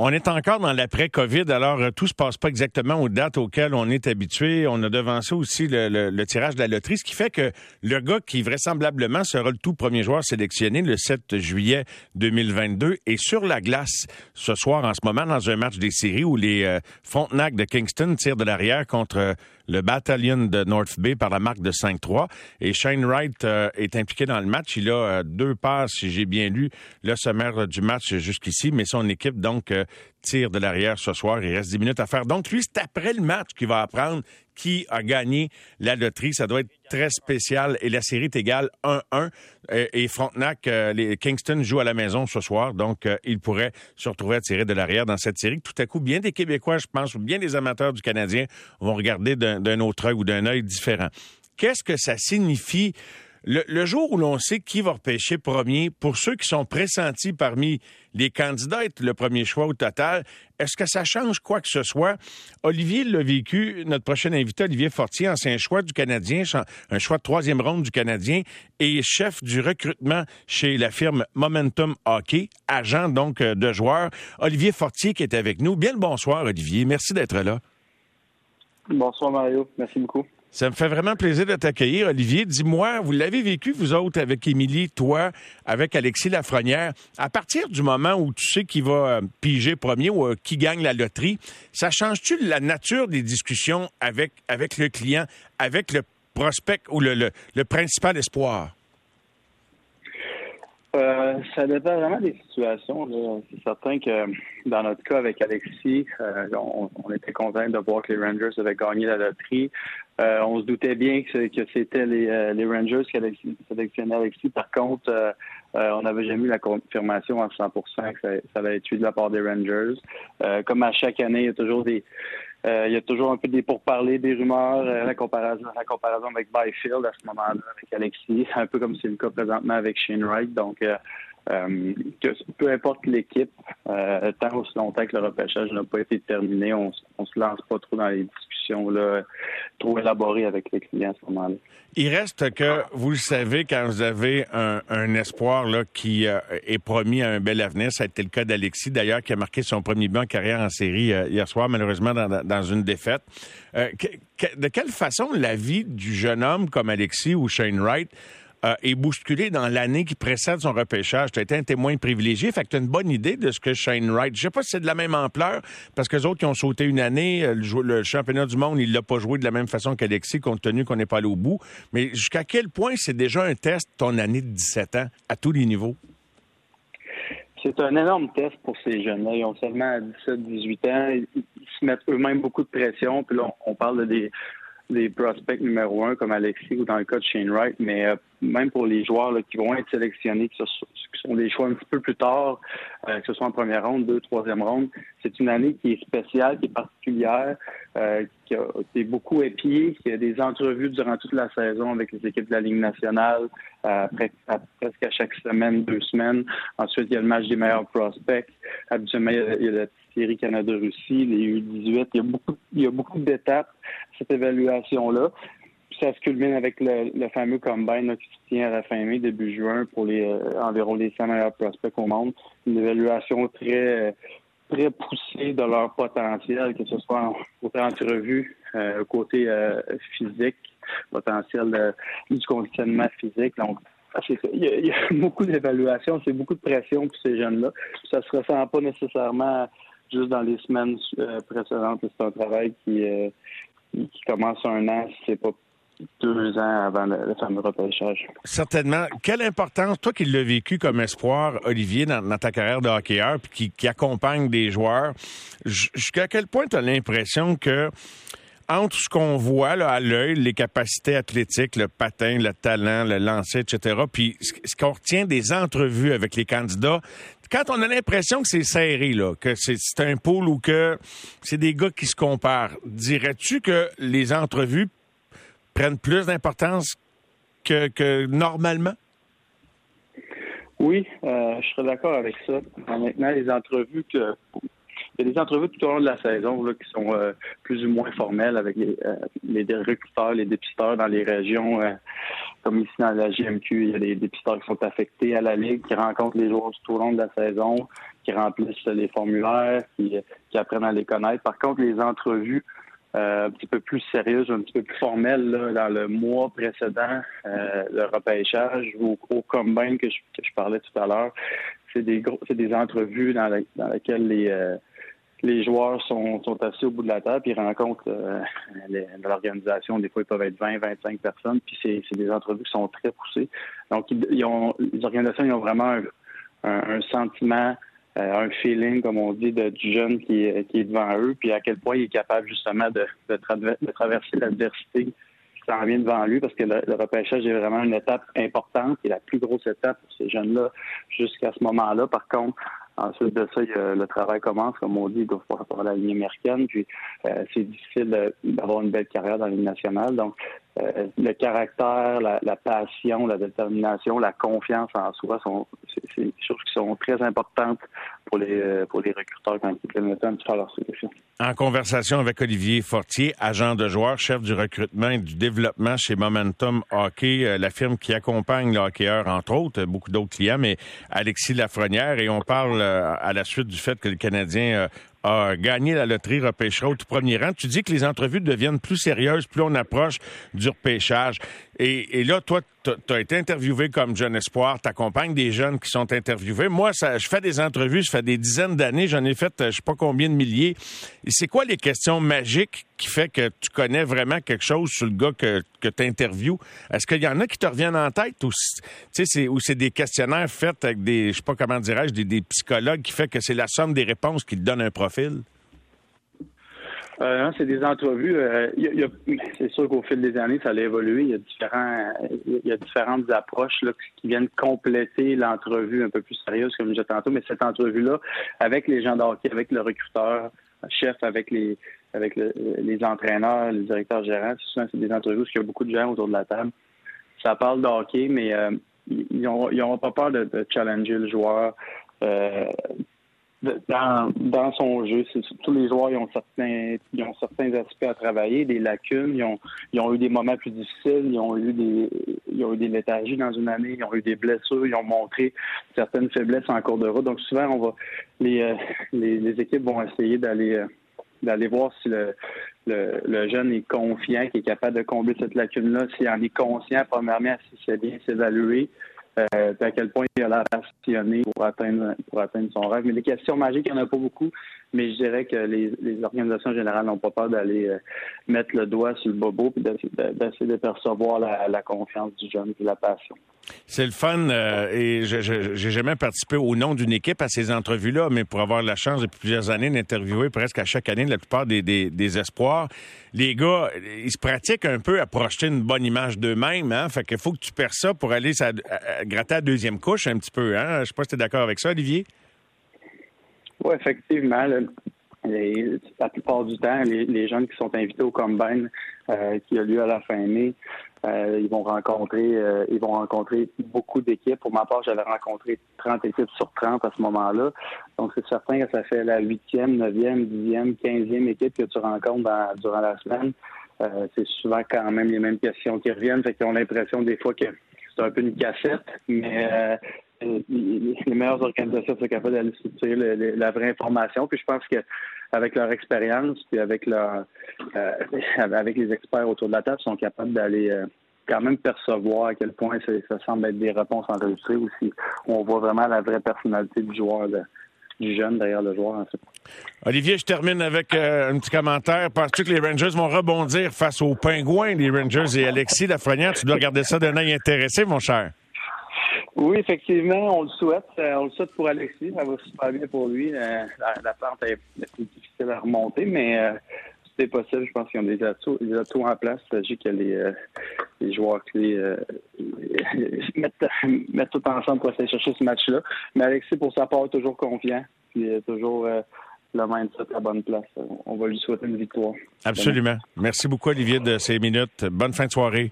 On est encore dans l'après-COVID, alors euh, tout se passe pas exactement aux dates auxquelles on est habitué. On a devancé aussi le, tirage de la loterie, ce qui fait que le gars qui vraisemblablement sera le tout premier joueur sélectionné le 7 juillet 2022 est sur la glace ce soir en ce moment dans un match des séries où les euh, Frontenac de Kingston tirent de l'arrière contre le Battalion de North Bay par la marque de 5-3. Et Shane Wright euh, est impliqué dans le match. Il a euh, deux passes, si j'ai bien lu, le sommaire du match jusqu'ici, mais son équipe, donc, euh, tire de l'arrière ce soir. Il reste 10 minutes à faire. Donc, lui, c'est après le match qu'il va apprendre qui a gagné la loterie. Ça doit être très spécial. Et la série est égale 1-1. Et Frontenac, les Kingston jouent à la maison ce soir. Donc, il pourrait se retrouver à tirer de l'arrière dans cette série. Tout à coup, bien des Québécois, je pense, ou bien des amateurs du Canadien vont regarder d'un autre œil ou d'un œil différent. Qu'est-ce que ça signifie le, jour où l'on sait qui va repêcher premier, pour ceux qui sont pressentis parmi les candidats le premier choix au total, est-ce que ça change quoi que ce soit? Olivier l'a vécu, notre prochain invité, Olivier Fortier, ancien choix du Canadien, un choix de troisième ronde du Canadien et chef du recrutement chez la firme Momentum Hockey, agent donc euh, de joueurs. Olivier Fortier qui est avec nous. Bien le bonsoir, Olivier. Merci d'être là. Bonsoir, Mario. Merci beaucoup. Ça me fait vraiment plaisir de t'accueillir, Olivier. Dis-moi, vous l'avez vécu, vous autres, avec Émilie, toi, avec Alexis Lafrenière. À partir du moment où tu sais qui va euh, piger premier ou euh, qui gagne la loterie, ça change-tu la nature des discussions avec, avec le client, avec le prospect ou le, le principal espoir? Euh, ça dépend vraiment des situations. C'est certain que dans notre cas avec Alexis, euh, on, était content de voir que les Rangers avaient gagné la loterie. Euh, on se doutait bien que, c'était les, les, Rangers qui sélectionné Alexis. Par contre, on n'avait jamais eu la confirmation à 100% que ça, ça allait être de la part des Rangers. comme à chaque année, il y a toujours des euh, il y a toujours un peu des pourparlers, des rumeurs, euh, la comparaison, la comparaison avec Byfield à ce moment-là, avec Alexis, un peu comme c'est le cas présentement avec Shane Wright. Donc, euh, euh, que peu importe l'équipe, euh, tant aussi longtemps que le repêchage n'a pas été terminé, on, ne se lance pas trop dans les discussions là, trop élaborées avec les clients à ce moment-là. Il reste que, vous le savez, quand vous avez un, espoir là, qui euh, est promis à un bel avenir, ça a été le cas d'Alexis, d'ailleurs, qui a marqué son premier but en carrière en série hier soir, malheureusement dans, dans une défaite. de quelle façon la vie du jeune homme comme Alexis ou Shane Wright euh, est bousculé dans l'année qui précède son repêchage. Tu as été un témoin privilégié, fait que tu as une bonne idée de ce que Shane Wright. Je sais pas si c'est de la même ampleur, parce que les autres qui ont sauté une année, euh, le, championnat du monde, il l'a pas joué de la même façon qu'Alexis, compte tenu qu'on n'est pas allé au bout. Mais jusqu'à quel point c'est déjà un test, ton année de 17 ans, à tous les niveaux? C'est un énorme test pour ces jeunes-là. Ils ont seulement 17-18 ans. Ils, se mettent eux-mêmes beaucoup de pression. Puis là, on, parle de des, des prospects numéro un comme Alexis ou dans le cas de Shane Wright, mais euh, même pour les joueurs qui vont être sélectionnés, qui sont des choix un petit peu plus tard, euh, que ce soit en première ronde, deux, troisième ronde, c'est une année qui est spéciale, qui est particulière, euh, qui a beaucoup épiée, qui a des entrevues durant toute la saison avec les équipes de la Ligue nationale, presque à chaque semaine, deux semaines. Ensuite, il y a le match des meilleurs prospects. Habituellement, il y a la série Canada-Russie, les U18. Il y a beaucoup, beaucoup d'étapes cette évaluation-là. ça se culmine avec le, fameux combine qui se tient à la fin mai, début juin, pour les euh, environ les 100 meilleurs prospects au monde. Une évaluation très très poussée de leur potentiel, que ce soit côté entrevue, euh, côté euh, physique, potentiel du conditionnement physique. Donc, il y, a, beaucoup d'évaluations, c'est beaucoup de pression pour ces jeunes-là. Ça se ressent pas nécessairement juste dans les semaines précédentes. C'est un travail qui, qui commence un an, c'est pas deux ans avant le, fameux repêchage. Certainement. Quelle importance, toi qui l'as vécu comme espoir, Olivier, dans, ta carrière de hockeyeur, puis qui, accompagne des joueurs, jusqu'à quel point tu as l'impression que entre ce qu'on voit là, à l'œil, les capacités athlétiques, le patin, le talent, le lancer, etc., puis ce qu'on retient des entrevues avec les candidats, quand on a l'impression que c'est serré, là, que c'est un pôle ou que c'est des gars qui se comparent, dirais-tu que les entrevues prennent plus d'importance que, normalement? Oui, euh, je serais d'accord avec ça. Maintenant, les entrevues que il y a des entrevues tout au long de la saison là, qui sont plus ou moins formelles avec les, les recruteurs, les dépisteurs dans les régions. comme ici dans la JMQ, il y a des dépisteurs qui sont affectés à la Ligue, qui rencontrent les joueurs tout au long de la saison, qui remplissent les formulaires, qui, qui apprennent à les connaître. Par contre, les entrevues euh, un petit peu plus sérieuse, un petit peu plus formelle dans le mois précédent, euh, le repêchage ou au combine que je, que je parlais tout à l'heure. C'est des gros, c'est des entrevues dans, dans lesquelles les euh, les joueurs sont, sont assis au bout de la table puis ils rencontrent euh, l'organisation. Des fois, ils peuvent être 20, 25 personnes. Puis c'est, des entrevues qui sont très poussées. Donc, ils, ont, les organisations ils ont vraiment un, un sentiment euh, un feeling, comme on dit, de, du jeune qui, qui, est devant eux, puis à quel point il est capable justement de, de, traverser l'adversité qui s'en vient devant lui, parce que le, repêchage est vraiment une étape importante et la plus grosse étape pour ces jeunes-là jusqu'à ce moment-là. Par contre, Ensuite de ça, le travail commence, comme on dit, il doit faire la ligne américaine. Puis euh, c'est difficile d'avoir une belle carrière dans la ligne nationale. Donc, euh, le caractère, la, passion, la détermination, la confiance en soi sont des choses qui sont très importantes pour les euh, pour les recruteurs quand ils prennent le temps faire leur sélection. En conversation avec Olivier Fortier, agent de joueur, chef du recrutement et du développement chez Momentum Hockey, la firme qui accompagne le hockeyeur, entre autres, beaucoup d'autres clients, mais Alexis Lafrenière, et on parle à la suite du fait que le Canadien a gagné la loterie repêchera au tout premier rang. Tu dis que les entrevues deviennent plus sérieuses plus on approche du repêchage. Et, là, toi, tu as été interviewé comme jeune espoir, tu accompagnes des jeunes qui sont interviewés. Moi, ça, je fais des entrevues, je fais des dizaines d'années, j'en ai fait je sais pas combien de milliers. Et c'est quoi les questions magiques qui fait que tu connais vraiment quelque chose sur le gars que, que tu interviews? Est-ce qu'il y en a qui te reviennent en tête ou c'est, ou c'est des questionnaires faits avec des, je sais pas comment dirais-je, des, des psychologues qui fait que c'est la somme des réponses qui te donnent un profil? Euh, c'est des entrevues. Euh, c'est sûr qu'au fil des années, ça a évolué. Il y a différents, il y a différentes approches là, qui viennent compléter l'entrevue un peu plus sérieuse, comme je disais tantôt. Mais cette entrevue-là, avec les gens d'hockey, avec le recruteur, chef, avec les, avec les entraîneurs, les directeurs gérants, c'est des entrevues où il y a beaucoup de gens autour de la table. Ça parle de hockey, mais euh, ils n'auront pas peur de, de, challenger le joueur. Euh, dans, dans son jeu. Tous les joueurs ils ont certains ils ont certains aspects à travailler, des lacunes, ils ont, ils ont eu des moments plus difficiles, ils ont eu des ils ont eu des léthargies dans une année, ils ont eu des blessures, ils ont montré certaines faiblesses en cours de route. Donc souvent on va les euh, les, équipes vont essayer d'aller euh, voir si le, le, le, jeune est confiant, qui est capable de combler cette lacune-là, s'il en est conscient, premièrement, si c'est bien s'évaluer, euh, à quel point il a l'air passionné pour atteindre, pour atteindre son rêve. Mais les questions magiques, il n'y en a pas beaucoup, mais je dirais que les, organisations générales n'ont pas peur d'aller euh, mettre le doigt sur le bobo et d'essayer de percevoir la, la, confiance du jeune et la passion. C'est le fun euh, et j'ai jamais participé au nom d'une équipe à ces entrevues-là, mais pour avoir la chance depuis plusieurs années d'interviewer presque à chaque année la plupart des, des, espoirs, les gars, ils se pratiquent un peu à projeter une bonne image d'eux-mêmes. Hein? Fait qu'il faut que tu perds ça pour aller ça, gratter la deuxième couche un petit peu. Hein? Je sais pas si tu es d'accord avec ça, Olivier? Oui, effectivement. La plupart du temps, les, jeunes qui sont invités au Combine euh, qui a lieu à la fin mai, euh, ils vont rencontrer euh, ils vont rencontrer beaucoup d'équipes. Pour ma part, j'avais rencontré 30 équipes sur 30 à ce moment-là. Donc, c'est certain que ça fait la huitième, neuvième, dixième, quinzième équipe que tu rencontres durant la semaine. c'est souvent quand même les mêmes questions qui reviennent. Fait qu'ils ont l'impression des fois que c'est un peu une cassette, mais les meilleures organisations sont capables d'aller structurer la vraie information. Puis je pense que avec leur expérience, puis avec leur euh, avec les experts autour de la table, sont capables d'aller euh, quand même percevoir à quel point ça, semble être des réponses enregistrées ou si on voit vraiment la vraie personnalité du joueur. du jeune derrière le joueur. En fait. Olivier, je termine avec euh, un petit commentaire. Penses-tu que les Rangers vont rebondir face aux Pingouins, les Rangers et Alexis Lafrenière? Tu dois regarder ça d'un œil intéressé, mon cher. Oui, effectivement, on le souhaite. Euh, on le souhaite pour Alexis. Ça va super bien pour lui. Euh, la, la, pente est, plus difficile à remonter, mais euh, c'est possible. Je pense qu'ils ont des atouts, en place. J'ai que les, joueurs clés mettent, tout ensemble pour essayer de chercher ce match-là. Mais Alexis, pour sa part, est toujours confiant. Puis toujours le mindset à la bonne place. On va lui souhaiter une victoire. Absolument. Merci beaucoup, Olivier, de ces minutes. Bonne fin de soirée.